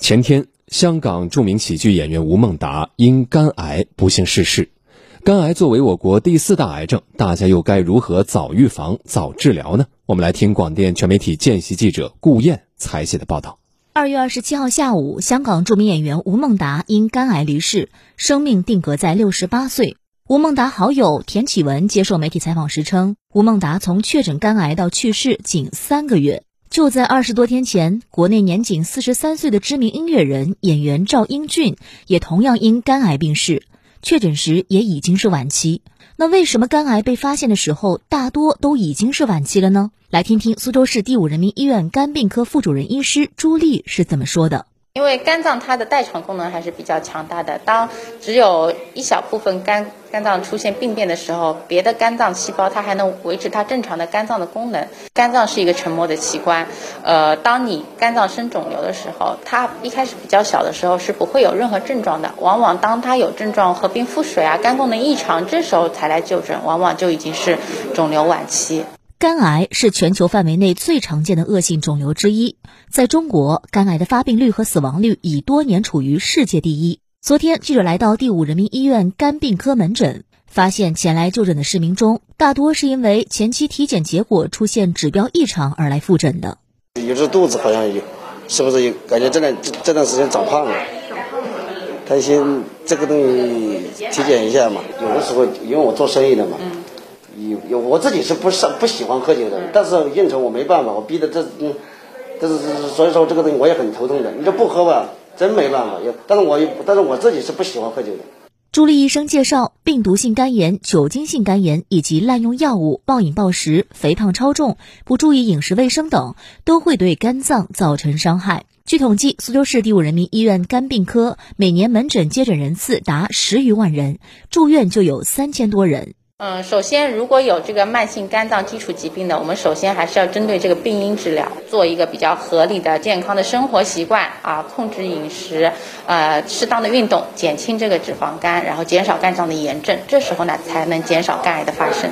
前天，香港著名喜剧演员吴孟达因肝癌不幸逝世。肝癌作为我国第四大癌症，大家又该如何早预防、早治疗呢？我们来听广电全媒体见习记者顾燕采写的报道。二月二十七号下午，香港著名演员吴孟达因肝癌离世，生命定格在六十八岁。吴孟达好友田启文接受媒体采访时称，吴孟达从确诊肝癌到去世仅三个月。就在二十多天前，国内年仅四十三岁的知名音乐人、演员赵英俊也同样因肝癌病逝，确诊时也已经是晚期。那为什么肝癌被发现的时候，大多都已经是晚期了呢？来听听苏州市第五人民医院肝病科副主任医师朱丽是怎么说的。因为肝脏它的代偿功能还是比较强大的，当只有一小部分肝肝脏出现病变的时候，别的肝脏细胞它还能维持它正常的肝脏的功能。肝脏是一个沉默的器官，呃，当你肝脏生肿瘤的时候，它一开始比较小的时候是不会有任何症状的，往往当它有症状合并腹水啊、肝功能异常，这时候才来就诊，往往就已经是肿瘤晚期。肝癌是全球范围内最常见的恶性肿瘤之一，在中国，肝癌的发病率和死亡率已多年处于世界第一。昨天，记者来到第五人民医院肝病科门诊，发现前来就诊的市民中，大多是因为前期体检结果出现指标异常而来复诊的。有时肚子好像有，是不是有感觉这段这段时间长胖了？担心这个东西体检一下嘛。有的时候，因为我做生意的嘛。有有，我自己是不是不喜欢喝酒的，但是应酬我没办法，我逼的这嗯，这是所以说这个东西我也很头痛的。你这不喝吧，真没办法。但是我但是我自己是不喜欢喝酒的。朱莉医生介绍，病毒性肝炎、酒精性肝炎以及滥用药物、暴饮暴食、肥胖超重、不注意饮食卫生等，都会对肝脏造成伤害。据统计，苏州市第五人民医院肝病科每年门诊接诊人次达十余万人，住院就有三千多人。嗯，首先，如果有这个慢性肝脏基础疾病的，我们首先还是要针对这个病因治疗，做一个比较合理的健康的生活习惯啊，控制饮食，呃，适当的运动，减轻这个脂肪肝，然后减少肝脏的炎症，这时候呢，才能减少肝癌的发生。